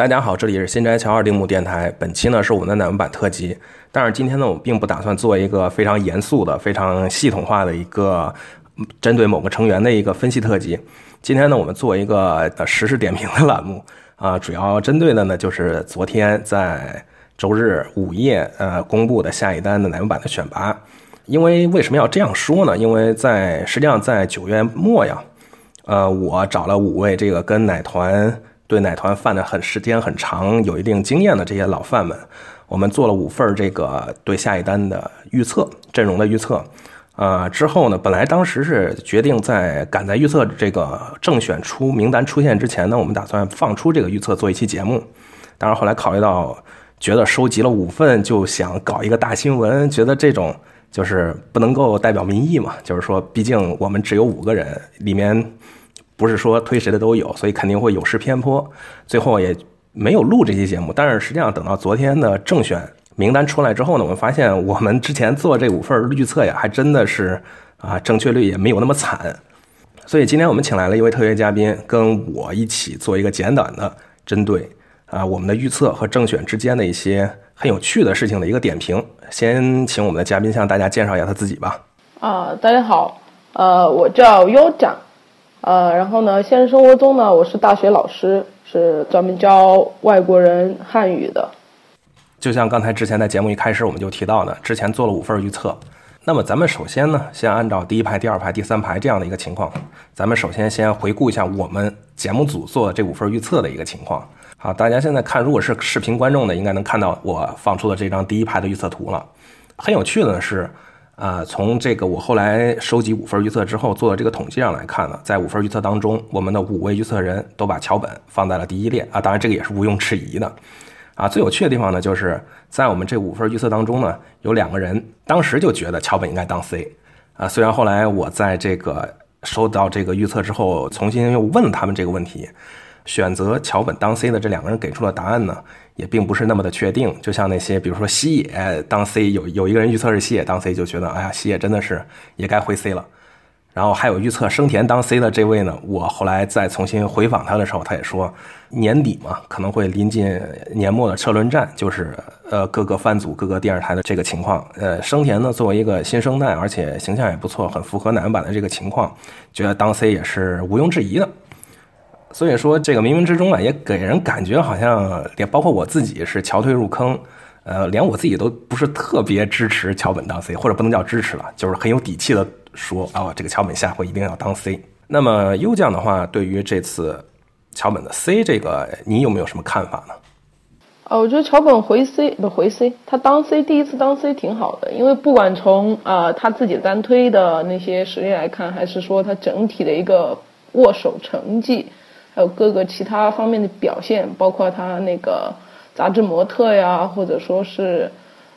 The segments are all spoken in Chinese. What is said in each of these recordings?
大家好，这里是新斋桥二丁目电台。本期呢是我们的奶文版特辑，但是今天呢我并不打算做一个非常严肃的、非常系统化的一个针对某个成员的一个分析特辑。今天呢我们做一个实时点评的栏目啊，主要针对的呢就是昨天在周日午夜呃公布的下一单的奶文版的选拔。因为为什么要这样说呢？因为在实际上在九月末呀，呃，我找了五位这个跟奶团。对奶团饭的很时间很长，有一定经验的这些老饭们，我们做了五份这个对下一单的预测阵容的预测，呃，之后呢，本来当时是决定在赶在预测这个正选出名单出现之前呢，我们打算放出这个预测做一期节目，当然后来考虑到觉得收集了五份就想搞一个大新闻，觉得这种就是不能够代表民意嘛，就是说毕竟我们只有五个人里面。不是说推谁的都有，所以肯定会有失偏颇。最后也没有录这期节目，但是实际上等到昨天的正选名单出来之后呢，我们发现我们之前做这五份预测呀，还真的是啊，正确率也没有那么惨。所以今天我们请来了一位特约嘉宾，跟我一起做一个简短的针对啊我们的预测和正选之间的一些很有趣的事情的一个点评。先请我们的嘉宾向大家介绍一下他自己吧。啊，大家好，呃，我叫优长。呃，然后呢，现实生活中呢，我是大学老师，是专门教外国人汉语的。就像刚才之前在节目一开始我们就提到的，之前做了五份预测。那么咱们首先呢，先按照第一排、第二排、第三排这样的一个情况，咱们首先先回顾一下我们节目组做这五份预测的一个情况。好，大家现在看，如果是视频观众的，应该能看到我放出的这张第一排的预测图了。很有趣的是。啊，从这个我后来收集五份预测之后做的这个统计上来看呢，在五份预测当中，我们的五位预测人都把桥本放在了第一列啊，当然这个也是毋庸置疑的。啊，最有趣的地方呢，就是在我们这五份预测当中呢，有两个人当时就觉得桥本应该当 C，啊，虽然后来我在这个收到这个预测之后，重新又问了他们这个问题。选择桥本当 C 的这两个人给出的答案呢，也并不是那么的确定。就像那些，比如说西野当 C，有有一个人预测是西野当 C，就觉得哎呀，西野真的是也该回 C 了。然后还有预测生田当 C 的这位呢，我后来再重新回访他的时候，他也说年底嘛，可能会临近年末的车轮战，就是呃各个番组、各个电视台的这个情况。呃，生田呢作为一个新生代，而且形象也不错，很符合男版的这个情况，觉得当 C 也是毋庸置疑的。所以说，这个冥冥之中啊，也给人感觉好像，连包括我自己是桥推入坑，呃，连我自己都不是特别支持桥本当 C，或者不能叫支持了，就是很有底气的说啊，这个桥本下回一定要当 C。那么优将的话，对于这次桥本的 C 这个，你有没有什么看法呢？啊，我觉得桥本回 C 不回 C，他当 C 第一次当 C 挺好的，因为不管从啊他自己单推的那些实力来看，还是说他整体的一个握手成绩。还有各个其他方面的表现，包括他那个杂志模特呀，或者说是，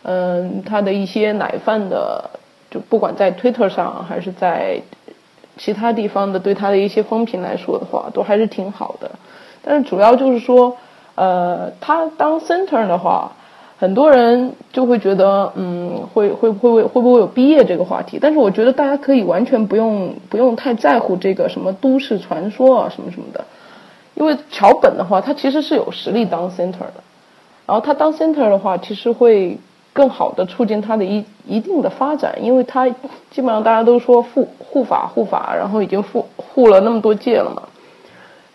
嗯，他的一些奶饭的，就不管在 Twitter 上还是在其他地方的对他的一些风评来说的话，都还是挺好的。但是主要就是说，呃，他当 center 的话，很多人就会觉得，嗯，会会会会会不会有毕业这个话题？但是我觉得大家可以完全不用不用太在乎这个什么都市传说啊什么什么的。因为桥本的话，他其实是有实力当 center 的，然后他当 center 的话，其实会更好的促进他的一一定的发展，因为他基本上大家都说护护法护法，然后已经护护了那么多届了嘛，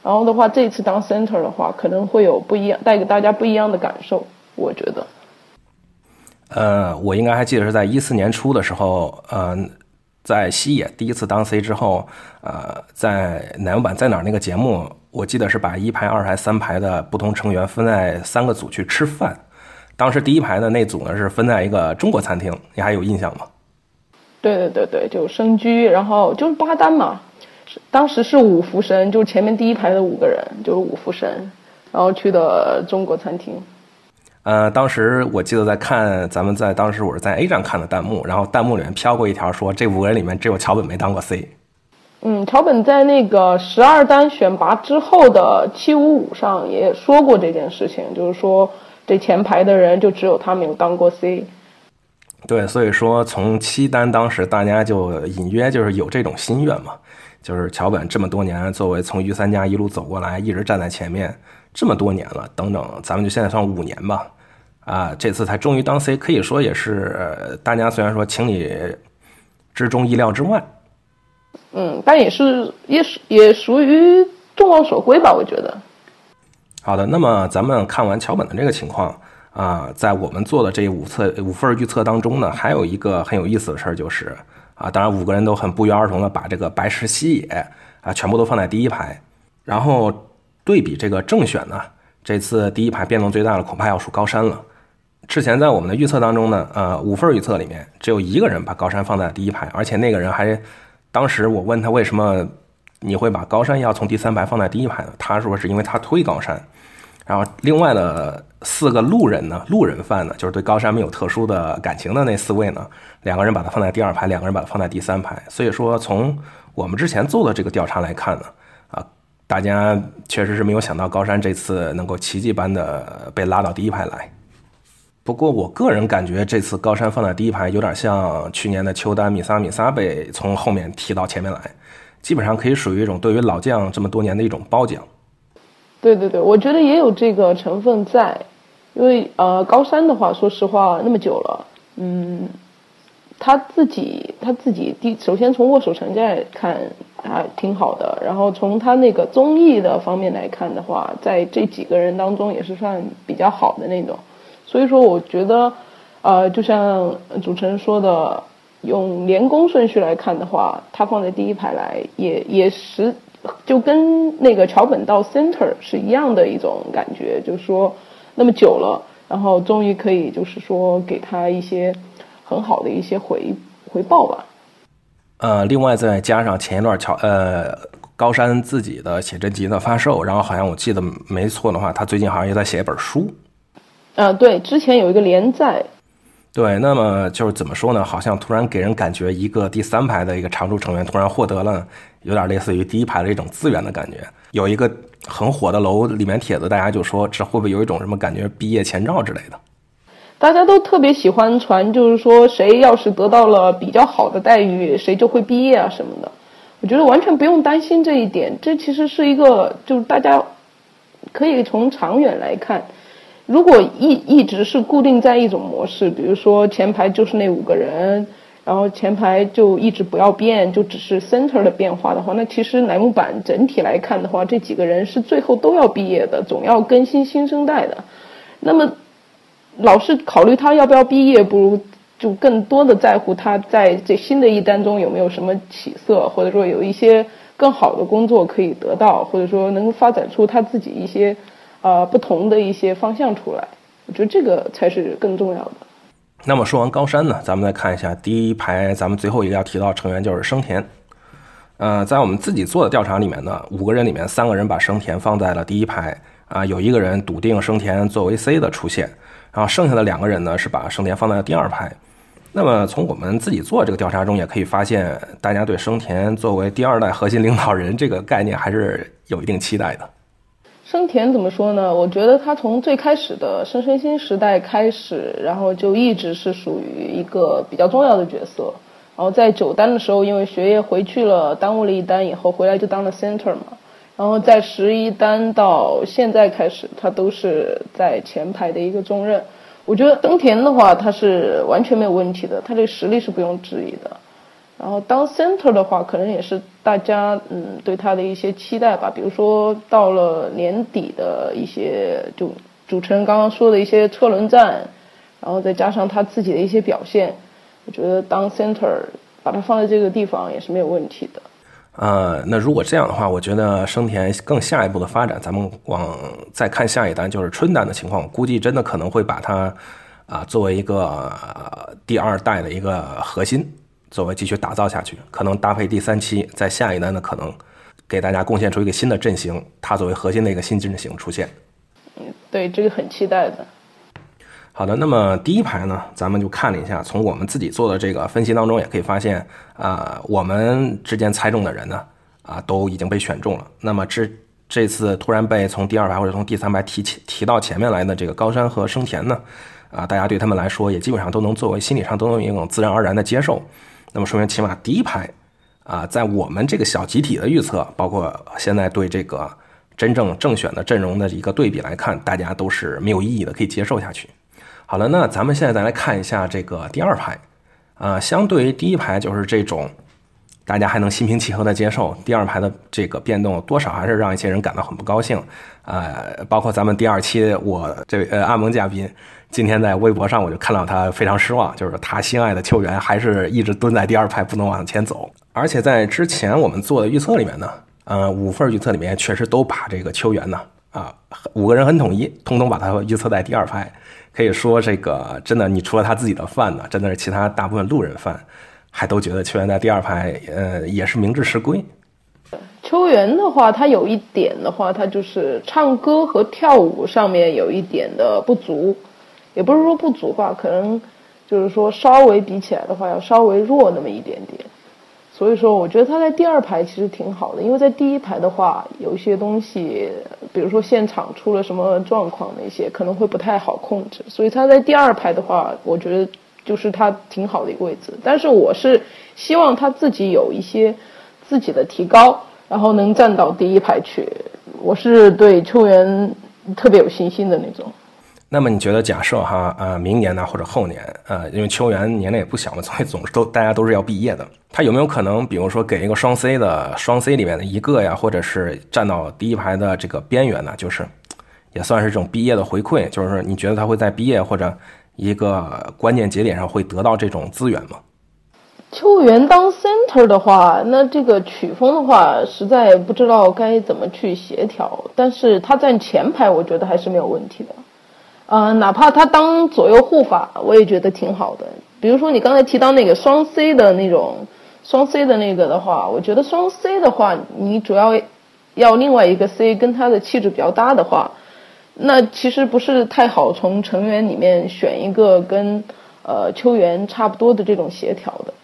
然后的话，这次当 center 的话，可能会有不一样，带给大家不一样的感受，我觉得。呃，我应该还记得是在一四年初的时候，呃。在西野第一次当 C 之后，呃，在奶油版在哪儿那个节目，我记得是把一排、二排、三排的不同成员分在三个组去吃饭。当时第一排的那组呢是分在一个中国餐厅，你还有印象吗？对对对对，就生居，然后就是八单嘛。当时是五福神，就是前面第一排的五个人就是五福神，然后去的中国餐厅。呃，当时我记得在看，咱们在当时我是在 A 站看的弹幕，然后弹幕里面飘过一条说，这五个人里面只有桥本没当过 C。嗯，桥本在那个十二单选拔之后的七五五上也说过这件事情，就是说这前排的人就只有他没有当过 C。对，所以说从七单当时大家就隐约就是有这种心愿嘛，就是桥本这么多年作为从御三家一路走过来，一直站在前面这么多年了，等等，咱们就现在算五年吧，啊，这次才终于当 C，可以说也是大家虽然说情理之中、意料之外，嗯，但也是也属也属于众望所归吧，我觉得。好的，那么咱们看完桥本的这个情况。啊，在我们做的这五测五份预测当中呢，还有一个很有意思的事儿，就是啊，当然五个人都很不约而同的把这个白石西野啊全部都放在第一排，然后对比这个正选呢，这次第一排变动最大的恐怕要数高山了。之前在我们的预测当中呢，呃，五份预测里面只有一个人把高山放在第一排，而且那个人还，当时我问他为什么你会把高山要从第三排放在第一排？他说是因为他推高山。然后，另外的四个路人呢，路人范呢，就是对高山没有特殊的感情的那四位呢，两个人把它放在第二排，两个人把它放在第三排。所以说，从我们之前做的这个调查来看呢，啊，大家确实是没有想到高山这次能够奇迹般的被拉到第一排来。不过，我个人感觉这次高山放在第一排，有点像去年的秋丹米萨米萨被从后面提到前面来，基本上可以属于一种对于老将这么多年的一种褒奖。对对对，我觉得也有这个成分在，因为呃，高山的话，说实话那么久了，嗯，他自己他自己第首先从握手成绩来看还挺好的，然后从他那个综艺的方面来看的话，在这几个人当中也是算比较好的那种，所以说我觉得，呃，就像主持人说的，用连攻顺序来看的话，他放在第一排来也也实。就跟那个桥本到 center 是一样的一种感觉，就是说那么久了，然后终于可以就是说给他一些很好的一些回回报吧。呃，另外再加上前一段桥呃高山自己的写真集的发售，然后好像我记得没错的话，他最近好像也在写一本书。呃，对，之前有一个连载。对，那么就是怎么说呢？好像突然给人感觉，一个第三排的一个常驻成员突然获得了有点类似于第一排的一种资源的感觉。有一个很火的楼里面帖子，大家就说这会不会有一种什么感觉？毕业前兆之类的。大家都特别喜欢传，就是说谁要是得到了比较好的待遇，谁就会毕业啊什么的。我觉得完全不用担心这一点，这其实是一个，就是大家可以从长远来看。如果一一直是固定在一种模式，比如说前排就是那五个人，然后前排就一直不要变，就只是 center 的变化的话，那其实乃木坂整体来看的话，这几个人是最后都要毕业的，总要更新新生代的。那么，老是考虑他要不要毕业，不如就更多的在乎他在这新的一单中有没有什么起色，或者说有一些更好的工作可以得到，或者说能发展出他自己一些。呃，不同的一些方向出来，我觉得这个才是更重要的。那么说完高山呢，咱们再看一下第一排，咱们最后一个要提到成员就是生田。呃，在我们自己做的调查里面呢，五个人里面三个人把生田放在了第一排，啊，有一个人笃定生田作为 C 的出现，然后剩下的两个人呢是把生田放在了第二排。那么从我们自己做这个调查中也可以发现，大家对生田作为第二代核心领导人这个概念还是有一定期待的。生田怎么说呢？我觉得他从最开始的生生新时代开始，然后就一直是属于一个比较重要的角色。然后在九单的时候，因为学业回去了，耽误了一单，以后回来就当了 center 嘛。然后在十一单到现在开始，他都是在前排的一个重任。我觉得生田的话，他是完全没有问题的，他这个实力是不用质疑的。然后当 center 的话，可能也是大家嗯对他的一些期待吧。比如说到了年底的一些，就主持人刚刚说的一些车轮战，然后再加上他自己的一些表现，我觉得当 center 把他放在这个地方也是没有问题的。呃，那如果这样的话，我觉得生田更下一步的发展，咱们往再看下一单就是春单的情况，估计真的可能会把他啊作为一个第二代的一个核心。作为继续打造下去，可能搭配第三期，在下一单的可能给大家贡献出一个新的阵型，它作为核心的一个新阵型出现。嗯，对，这个很期待的。好的，那么第一排呢，咱们就看了一下，从我们自己做的这个分析当中，也可以发现啊，我们之间猜中的人呢，啊，都已经被选中了。那么这这次突然被从第二排或者从第三排提起提到前面来的这个高山和生田呢，啊，大家对他们来说也基本上都能作为心理上都能有一种自然而然的接受。那么说明起码第一排啊，在我们这个小集体的预测，包括现在对这个真正正选的阵容的一个对比来看，大家都是没有意义的，可以接受下去。好了，那咱们现在再来看一下这个第二排啊，相对于第一排就是这种。大家还能心平气和的接受第二排的这个变动，多少还是让一些人感到很不高兴。呃，包括咱们第二期我这位呃阿蒙嘉宾，今天在微博上我就看到他非常失望，就是他心爱的球员还是一直蹲在第二排不能往前走。而且在之前我们做的预测里面呢，呃，五份预测里面确实都把这个球员呢啊五个人很统一，通通把他预测在第二排。可以说这个真的，你除了他自己的饭呢，真的是其他大部分路人饭。还都觉得球员在第二排，呃，也是明智是归。球员的话，他有一点的话，他就是唱歌和跳舞上面有一点的不足，也不是说不足吧，可能就是说稍微比起来的话，要稍微弱那么一点点。所以说，我觉得他在第二排其实挺好的，因为在第一排的话，有一些东西，比如说现场出了什么状况那些，可能会不太好控制。所以他在第二排的话，我觉得。就是他挺好的一个位置，但是我是希望他自己有一些自己的提高，然后能站到第一排去。我是对球员特别有信心的那种。那么你觉得，假设哈呃明年呢或者后年呃，因为球员年龄也不小嘛，所以总是都大家都是要毕业的，他有没有可能，比如说给一个双 C 的双 C 里面的一个呀，或者是站到第一排的这个边缘呢？就是也算是这种毕业的回馈，就是你觉得他会在毕业或者？一个关键节点上会得到这种资源吗？球员当 center 的话，那这个曲风的话，实在不知道该怎么去协调。但是他站前排，我觉得还是没有问题的。呃，哪怕他当左右护法，我也觉得挺好的。比如说你刚才提到那个双 C 的那种双 C 的那个的话，我觉得双 C 的话，你主要要另外一个 C 跟他的气质比较搭的话。那其实不是太好从成员里面选一个跟呃秋元差不多的这种协调的。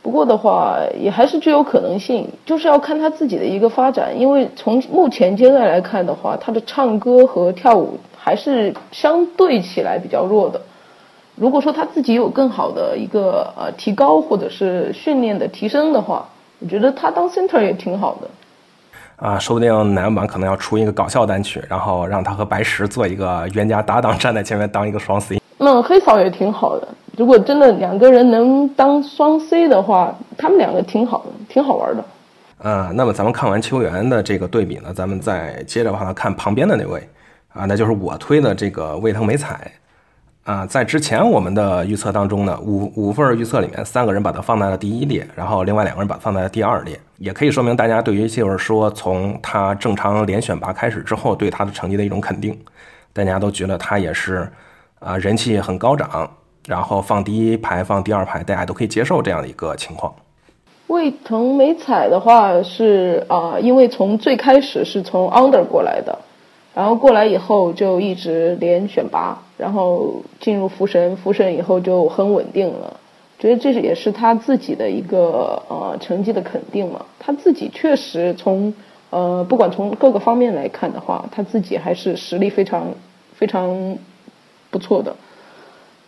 不过的话，也还是具有可能性，就是要看他自己的一个发展。因为从目前阶段来看的话，他的唱歌和跳舞还是相对起来比较弱的。如果说他自己有更好的一个呃提高或者是训练的提升的话，我觉得他当 center 也挺好的。啊，说不定奶油版可能要出一个搞笑单曲，然后让他和白石做一个冤家搭档，站在前面当一个双 C。那黑嫂也挺好的，如果真的两个人能当双 C 的话，他们两个挺好的，挺好玩的。啊，那么咱们看完球员的这个对比呢，咱们再接着往下看旁边的那位，啊，那就是我推的这个卫藤美彩。啊，在之前我们的预测当中呢，五五份预测里面，三个人把它放在了第一列，然后另外两个人把它放在了第二列，也可以说明大家对于就是说从他正常连选拔开始之后，对他的成绩的一种肯定，大家都觉得他也是啊人气很高涨，然后放第一排放第二排，大家都可以接受这样的一个情况。卫藤美彩的话是啊，因为从最开始是从 under 过来的。然后过来以后就一直连选拔，然后进入福神，福神以后就很稳定了。觉得这是也是他自己的一个呃成绩的肯定嘛。他自己确实从呃不管从各个方面来看的话，他自己还是实力非常非常不错的。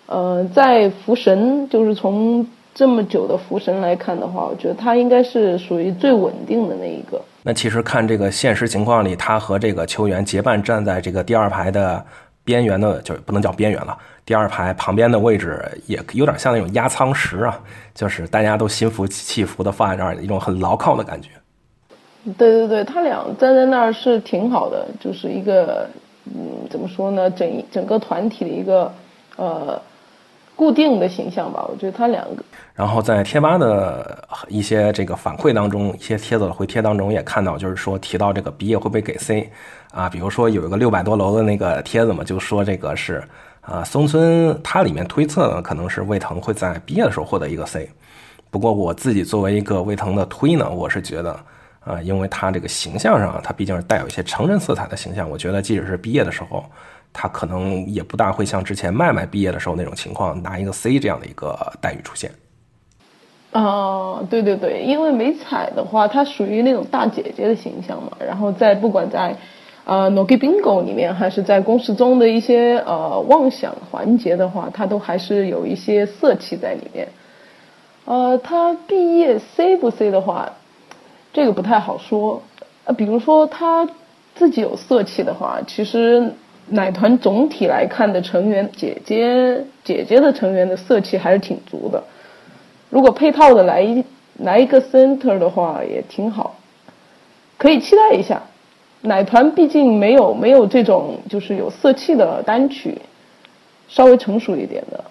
呃，在福神就是从这么久的福神来看的话，我觉得他应该是属于最稳定的那一个。那其实看这个现实情况里，他和这个球员结伴站在这个第二排的边缘的，就不能叫边缘了，第二排旁边的位置，也有点像那种压舱石啊，就是大家都心服气服的放在那儿，一种很牢靠的感觉。对对对，他俩站在那儿是挺好的，就是一个嗯，怎么说呢，整整个团体的一个呃。固定的形象吧，我觉得他两个。然后在贴吧的一些这个反馈当中，一些帖子的回帖当中也看到，就是说提到这个毕业会不会给 C 啊？比如说有一个六百多楼的那个帖子嘛，就说这个是啊，松村他里面推测呢，可能是魏腾会在毕业的时候获得一个 C。不过我自己作为一个魏腾的推呢，我是觉得啊，因为他这个形象上，他毕竟是带有一些成人色彩的形象，我觉得即使是毕业的时候。他可能也不大会像之前麦麦毕业的时候那种情况拿一个 C 这样的一个待遇出现。哦，对对对，因为美彩的话，她属于那种大姐姐的形象嘛。然后在不管在呃，Nogi Bingo 里面，还是在公式中的一些呃妄想环节的话，它都还是有一些色气在里面。呃，他毕业 C 不 C 的话，这个不太好说。呃，比如说他自己有色气的话，其实奶团总体来看的成员，姐姐姐姐的成员的色气还是挺足的。如果配套的来一来一个 center 的话，也挺好，可以期待一下。奶团毕竟没有没有这种就是有色气的单曲，稍微成熟一点的。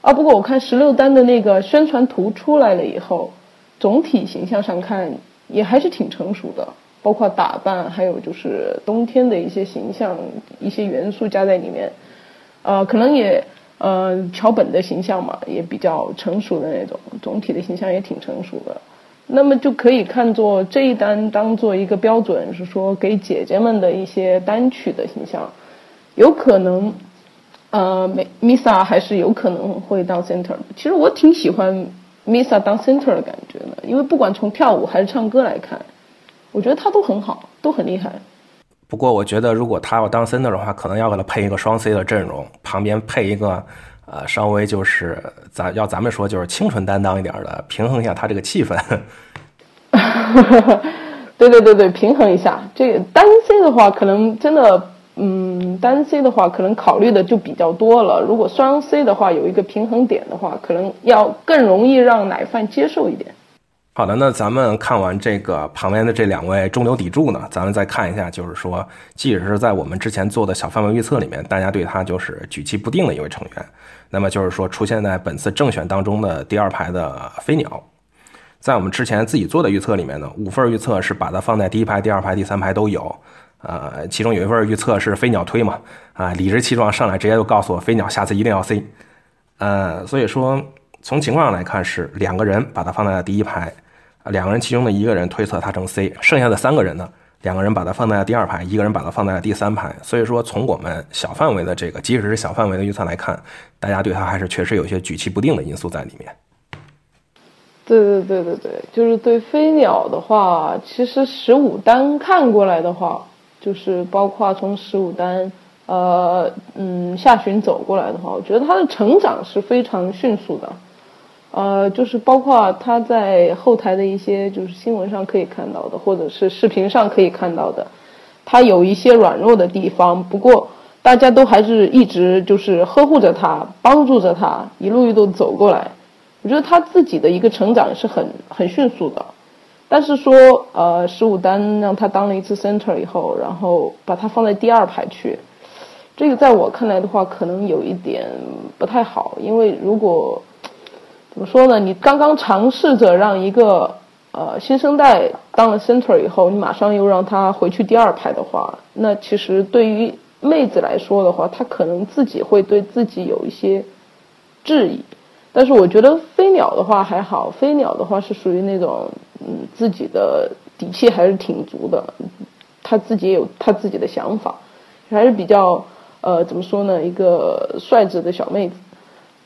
啊，不过我看十六单的那个宣传图出来了以后，总体形象上看也还是挺成熟的，包括打扮，还有就是冬天的一些形象、一些元素加在里面，呃，可能也呃桥本的形象嘛，也比较成熟的那种，总体的形象也挺成熟的，那么就可以看作这一单当做一个标准，是说给姐姐们的一些单曲的形象，有可能。呃，Misa 还是有可能会当 center。其实我挺喜欢 Misa 当 center 的感觉的，因为不管从跳舞还是唱歌来看，我觉得他都很好，都很厉害。不过我觉得，如果他要当 center 的话，可能要给他配一个双 C 的阵容，旁边配一个呃，稍微就是咱要咱们说就是清纯担当一点的，平衡一下他这个气氛。对对对对，平衡一下。这个单 C 的话，可能真的。嗯，单 C 的话可能考虑的就比较多了。如果双 C 的话，有一个平衡点的话，可能要更容易让奶饭接受一点。好的，那咱们看完这个旁边的这两位中流砥柱呢，咱们再看一下，就是说，即使是在我们之前做的小范围预测里面，大家对他就是举棋不定的一位成员。那么就是说，出现在本次正选当中的第二排的飞鸟，在我们之前自己做的预测里面呢，五份预测是把它放在第一排、第二排、第三排都有。呃，其中有一份预测是飞鸟推嘛，啊，理直气壮上来直接就告诉我飞鸟下次一定要 C，呃，所以说从情况上来看是两个人把它放在了第一排，两个人其中的一个人推测他成 C，剩下的三个人呢，两个人把它放在了第二排，一个人把它放在了第三排，所以说从我们小范围的这个，即使是小范围的预测来看，大家对它还是确实有一些举棋不定的因素在里面。对对对对对，就是对飞鸟的话，其实十五单看过来的话。就是包括从十五单，呃，嗯，下旬走过来的话，我觉得他的成长是非常迅速的，呃，就是包括他在后台的一些就是新闻上可以看到的，或者是视频上可以看到的，他有一些软弱的地方，不过大家都还是一直就是呵护着他，帮助着他，一路一路走过来，我觉得他自己的一个成长是很很迅速的。但是说，呃，十五单让他当了一次 center 以后，然后把他放在第二排去，这个在我看来的话，可能有一点不太好。因为如果怎么说呢，你刚刚尝试着让一个呃新生代当了 center 以后，你马上又让他回去第二排的话，那其实对于妹子来说的话，她可能自己会对自己有一些质疑。但是我觉得飞鸟的话还好，飞鸟的话是属于那种。嗯，自己的底气还是挺足的，他自己也有他自己的想法，还是比较呃怎么说呢，一个率直的小妹子。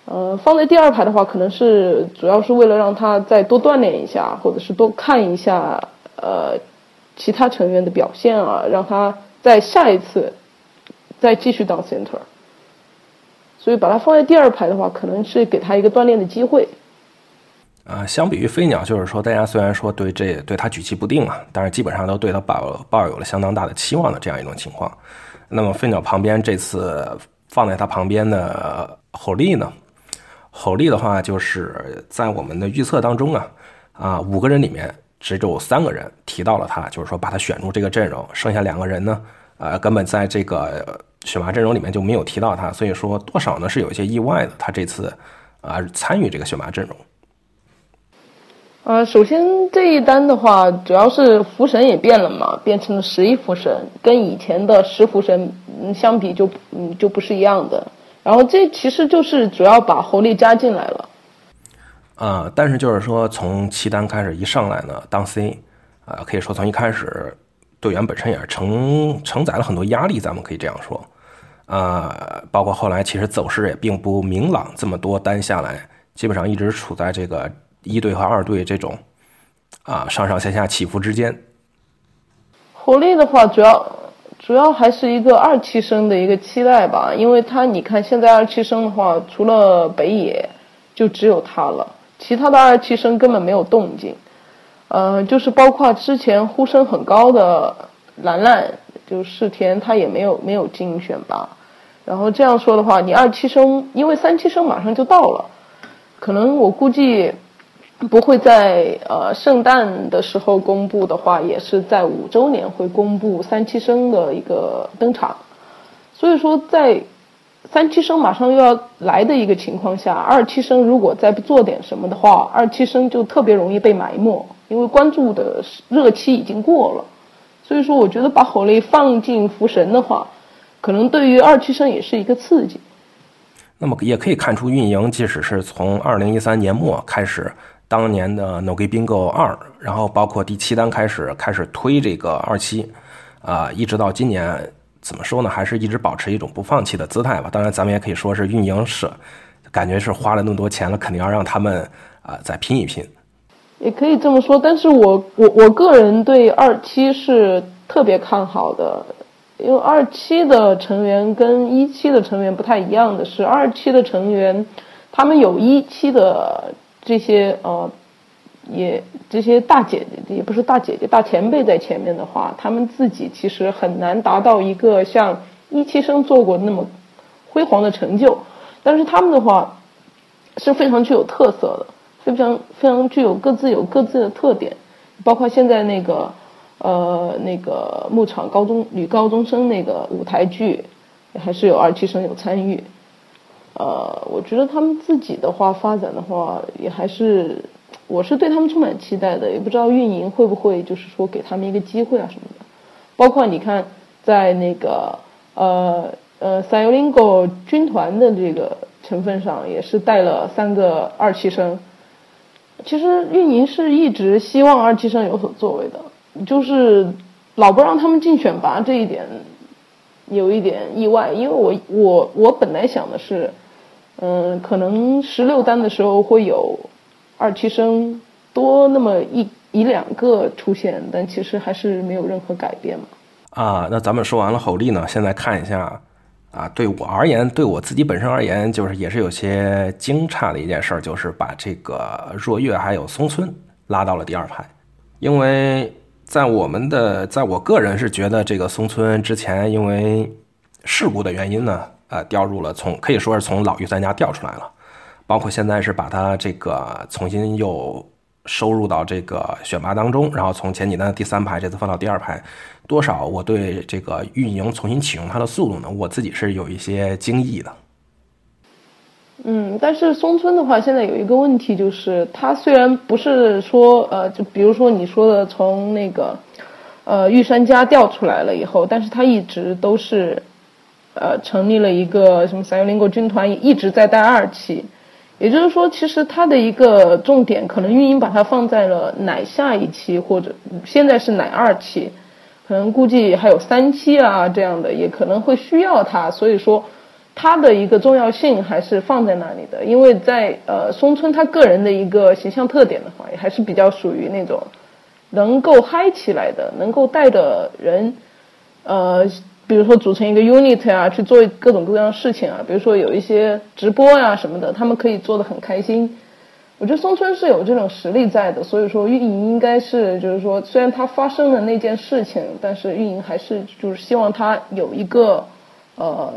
呃，放在第二排的话，可能是主要是为了让他再多锻炼一下，或者是多看一下呃其他成员的表现啊，让他在下一次再继续当 center。所以把它放在第二排的话，可能是给他一个锻炼的机会。啊，相比于飞鸟，就是说，大家虽然说对这对他举棋不定啊，但是基本上都对他抱抱有了相当大的期望的这样一种情况。那么飞鸟旁边这次放在他旁边的火力呢？吼力的话，就是在我们的预测当中啊，啊五个人里面只有三个人提到了他，就是说把他选入这个阵容，剩下两个人呢，呃根本在这个选拔阵容里面就没有提到他，所以说多少呢是有一些意外的，他这次啊参与这个选拔阵容。呃，首先这一单的话，主要是福神也变了嘛，变成了十一福神，跟以前的十福神相比就嗯就不是一样的。然后这其实就是主要把猴力加进来了。啊，但是就是说从七单开始一上来呢，当 C，啊，可以说从一开始队员本身也是承承载了很多压力，咱们可以这样说。啊，包括后来其实走势也并不明朗，这么多单下来，基本上一直处在这个。一队和二队这种，啊上上下下起伏之间，火力的话主要主要还是一个二期生的一个期待吧，因为他你看现在二期生的话，除了北野，就只有他了，其他的二期生根本没有动静。呃，就是包括之前呼声很高的兰兰，就是世田，他也没有没有进选拔。然后这样说的话，你二期生，因为三期生马上就到了，可能我估计不会在呃圣诞的时候公布的话，也是在五周年会公布三七生的一个登场。所以说，在三七生马上又要来的一个情况下，二期生如果再不做点什么的话，二期生就特别容易被埋没。因为关注的热期已经过了，所以说我觉得把火力放进福神的话，可能对于二期生也是一个刺激。那么也可以看出，运营即使是从二零一三年末开始，当年的 No G Bingo 二，然后包括第七单开始开始推这个二期，啊，一直到今年，怎么说呢？还是一直保持一种不放弃的姿态吧。当然，咱们也可以说是运营是，感觉是花了那么多钱了，肯定要让他们啊再拼一拼。也可以这么说，但是我我我个人对二期是特别看好的，因为二期的成员跟一期的成员不太一样的是，二期的成员他们有一期的这些呃，也这些大姐姐也不是大姐姐大前辈在前面的话，他们自己其实很难达到一个像一期生做过那么辉煌的成就，但是他们的话是非常具有特色的。非常非常具有各自有各自的特点，包括现在那个呃那个牧场高中女高中生那个舞台剧，还是有二期生有参与。呃，我觉得他们自己的话发展的话，也还是我是对他们充满期待的，也不知道运营会不会就是说给他们一个机会啊什么的。包括你看，在那个呃呃 s a l i n g o 军团的这个成分上，也是带了三个二期生。其实运营是一直希望二期生有所作为的，就是老不让他们进选拔这一点，有一点意外。因为我我我本来想的是，嗯，可能十六单的时候会有二期生多那么一一两个出现，但其实还是没有任何改变嘛。啊，那咱们说完了吼力呢，现在看一下。啊，对我而言，对我自己本身而言，就是也是有些惊诧的一件事，就是把这个若月还有松村拉到了第二排，因为在我们的，在我个人是觉得这个松村之前因为事故的原因呢，呃，调入了从可以说是从老玉三家调出来了，包括现在是把他这个重新又。收入到这个选拔当中，然后从前几单的第三排，这次放到第二排，多少我对这个运营重新启用它的速度呢，我自己是有一些惊异的。嗯，但是松村的话，现在有一个问题就是，它虽然不是说呃，就比如说你说的从那个呃玉山家调出来了以后，但是它一直都是呃成立了一个什么三幺零国军团，一直在带二期。也就是说，其实它的一个重点，可能运营把它放在了奶下一期，或者现在是奶二期，可能估计还有三期啊这样的，也可能会需要它。所以说，它的一个重要性还是放在那里的。因为在呃松村他个人的一个形象特点的话，也还是比较属于那种能够嗨起来的，能够带着人，呃。比如说组成一个 unit 啊，去做各种各样的事情啊，比如说有一些直播啊什么的，他们可以做的很开心。我觉得松村是有这种实力在的，所以说运营应该是就是说，虽然他发生了那件事情，但是运营还是就是希望他有一个呃，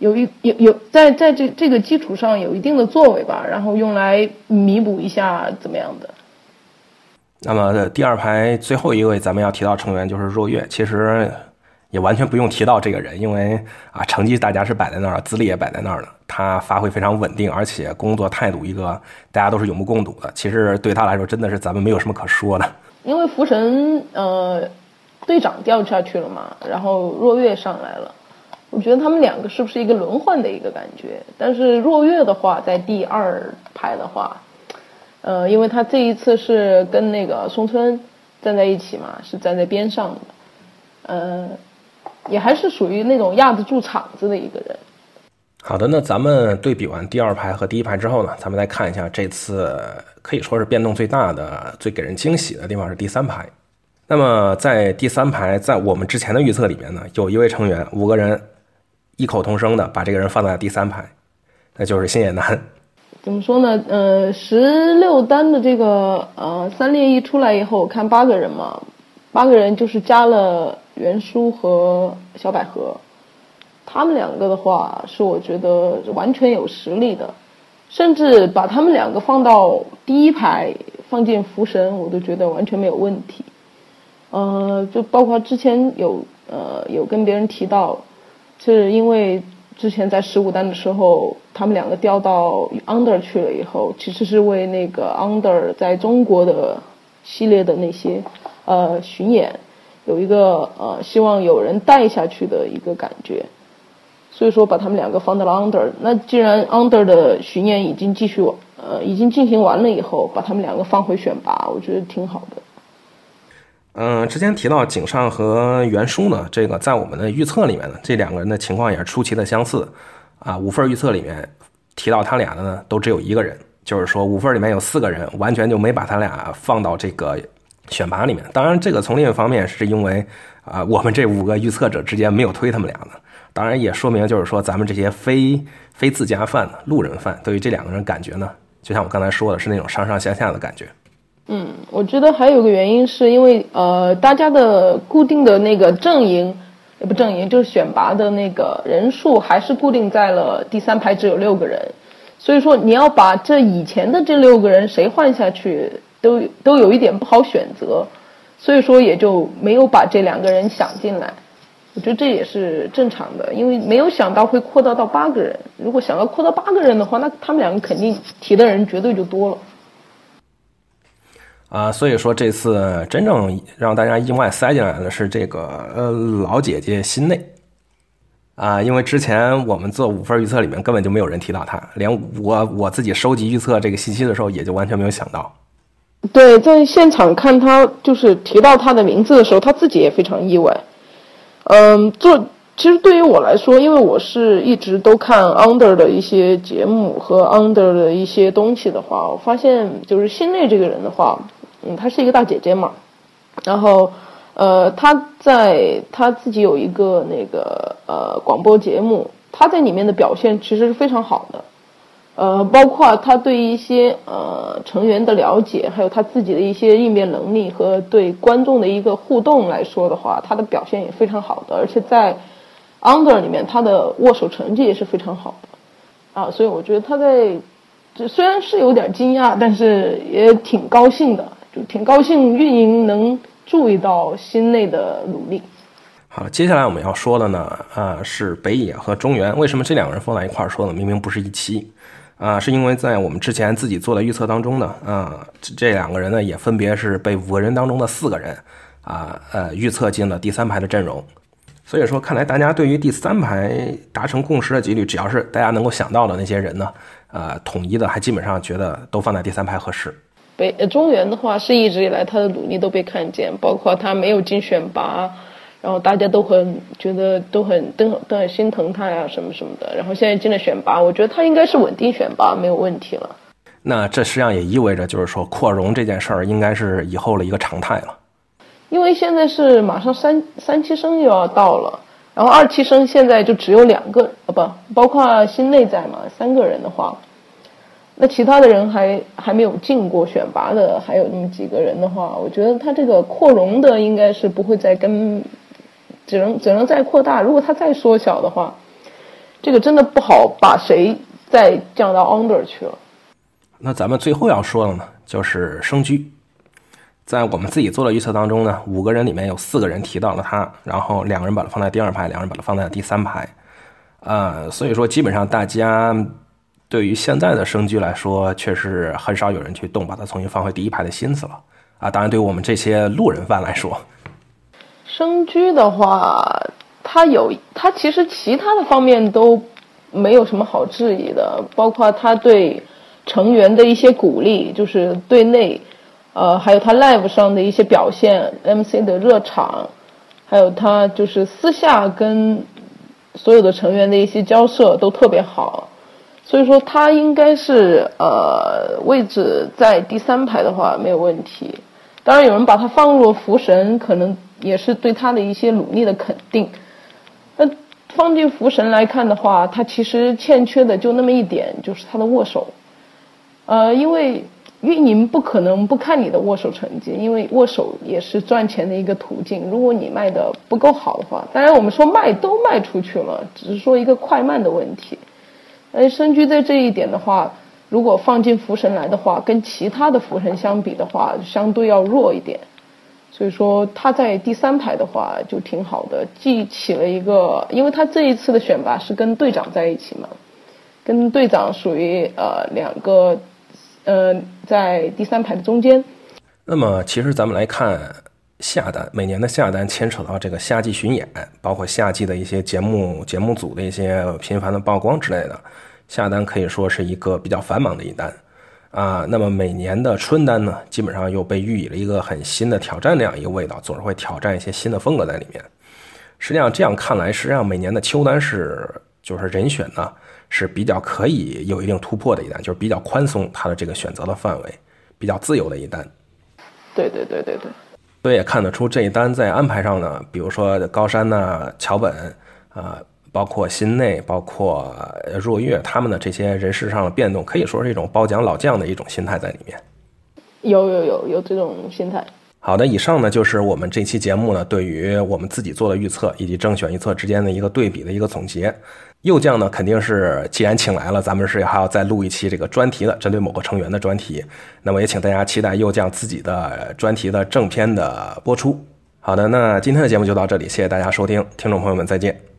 有一有有在在这这个基础上有一定的作为吧，然后用来弥补一下怎么样的。那么第二排最后一位咱们要提到成员就是若月，其实。也完全不用提到这个人，因为啊，成绩大家是摆在那儿，资历也摆在那儿了。他发挥非常稳定，而且工作态度一个大家都是有目共睹的。其实对他来说，真的是咱们没有什么可说的。因为福神呃队长掉下去了嘛，然后若月上来了，我觉得他们两个是不是一个轮换的一个感觉？但是若月的话在第二排的话，呃，因为他这一次是跟那个松村站在一起嘛，是站在边上的，呃。也还是属于那种压得住场子的一个人。好的，那咱们对比完第二排和第一排之后呢，咱们来看一下这次可以说是变动最大的、最给人惊喜的地方是第三排。那么在第三排，在我们之前的预测里面呢，有一位成员，五个人异口同声的把这个人放在第三排，那就是新野男。怎么说呢？呃，十六单的这个呃三列一出来以后，我看八个人嘛，八个人就是加了袁书和小百合，他们两个的话是我觉得完全有实力的，甚至把他们两个放到第一排，放进福神，我都觉得完全没有问题。呃，就包括之前有呃有跟别人提到，是因为。之前在十五单的时候，他们两个调到 Under 去了以后，其实是为那个 Under 在中国的系列的那些呃巡演有一个呃希望有人带下去的一个感觉，所以说把他们两个放到了 Under。那既然 Under 的巡演已经继续呃已经进行完了以后，把他们两个放回选拔，我觉得挺好的。嗯，之前提到井上和袁书呢，这个在我们的预测里面呢，这两个人的情况也是出奇的相似，啊，五份预测里面提到他俩的呢，都只有一个人，就是说五份里面有四个人，完全就没把他俩放到这个选拔里面。当然，这个从另一方面是因为啊，我们这五个预测者之间没有推他们俩的，当然也说明就是说咱们这些非非自家饭的路人饭，对于这两个人感觉呢，就像我刚才说的是那种上上下下的感觉。嗯，我觉得还有个原因是因为呃，大家的固定的那个阵营，也不阵营，就是选拔的那个人数还是固定在了第三排只有六个人，所以说你要把这以前的这六个人谁换下去，都都有一点不好选择，所以说也就没有把这两个人想进来。我觉得这也是正常的，因为没有想到会扩大到八个人。如果想要扩大八个人的话，那他们两个肯定提的人绝对就多了。啊，所以说这次真正让大家意外塞进来的是这个呃老姐姐心内，啊，因为之前我们做五份预测里面根本就没有人提到她，连我我自己收集预测这个信息的时候也就完全没有想到。对，在现场看他就是提到他的名字的时候，他自己也非常意外。嗯，做其实对于我来说，因为我是一直都看 Under 的一些节目和 Under 的一些东西的话，我发现就是心内这个人的话。嗯，她是一个大姐姐嘛，然后，呃，她在她自己有一个那个呃广播节目，她在里面的表现其实是非常好的，呃，包括他对一些呃成员的了解，还有他自己的一些应变能力和对观众的一个互动来说的话，他的表现也非常好的，而且在 Under 里面，他的握手成绩也是非常好的，啊，所以我觉得他在这虽然是有点惊讶，但是也挺高兴的。就挺高兴，运营能注意到心内的努力。好，接下来我们要说的呢，啊，是北野和中原。为什么这两个人放在一块儿说呢？明明不是一期，啊，是因为在我们之前自己做的预测当中呢，啊，这两个人呢也分别是被五个人当中的四个人，啊，呃，预测进了第三排的阵容。所以说，看来大家对于第三排达成共识的几率，只要是大家能够想到的那些人呢，呃，统一的还基本上觉得都放在第三排合适。北中原的话是一直以来他的努力都被看见，包括他没有进选拔，然后大家都很觉得都很都都很心疼他呀什么什么的，然后现在进了选拔，我觉得他应该是稳定选拔没有问题了。那这实际上也意味着就是说扩容这件事儿应该是以后的一个常态了。因为现在是马上三三期生又要到了，然后二期生现在就只有两个啊不包括新内在嘛三个人的话。那其他的人还还没有进过选拔的，还有那么几个人的话，我觉得他这个扩容的应该是不会再跟，只能只能再扩大。如果它再缩小的话，这个真的不好把谁再降到 under 去了。那咱们最后要说的呢，就是生居，在我们自己做的预测当中呢，五个人里面有四个人提到了他，然后两个人把他放在第二排，两个人把他放在第三排，啊，所以说基本上大家。对于现在的生居来说，确实很少有人去动把它重新放回第一排的心思了啊！当然，对于我们这些路人范来说，生居的话，他有他其实其他的方面都没有什么好质疑的，包括他对成员的一些鼓励，就是对内，呃，还有他 live 上的一些表现，MC 的热场，还有他就是私下跟所有的成员的一些交涉都特别好。所以说他应该是呃位置在第三排的话没有问题，当然，有人把他放入福神，可能也是对他的一些努力的肯定。那放进福神来看的话，他其实欠缺的就那么一点，就是他的握手。呃，因为运营不可能不看你的握手成绩，因为握手也是赚钱的一个途径。如果你卖的不够好的话，当然我们说卖都卖出去了，只是说一个快慢的问题。而深居在这一点的话，如果放进福神来的话，跟其他的福神相比的话，相对要弱一点。所以说他在第三排的话就挺好的，既起了一个，因为他这一次的选拔是跟队长在一起嘛，跟队长属于呃两个。呃，在第三排的中间。那么，其实咱们来看下单，每年的下单牵扯到这个夏季巡演，包括夏季的一些节目、节目组的一些频繁的曝光之类的。下单可以说是一个比较繁忙的一单啊。那么每年的春单呢，基本上又被寓意了一个很新的挑战那样一个味道，总是会挑战一些新的风格在里面。实际上这样看来，实际上每年的秋单是就是人选呢。是比较可以有一定突破的一单，就是比较宽松，它的这个选择的范围比较自由的一单。对对对对对，所以也看得出这一单在安排上呢，比如说高山呐、桥本啊，包括新内、包括若月他们的这些人事上的变动，可以说是一种褒奖老将的一种心态在里面。有有有有这种心态。好的，以上呢就是我们这期节目呢对于我们自己做的预测以及正选预测之间的一个对比的一个总结。右将呢，肯定是既然请来了，咱们是还要再录一期这个专题的，针对某个成员的专题。那么也请大家期待右将自己的专题的正片的播出。好的，那今天的节目就到这里，谢谢大家收听，听众朋友们再见。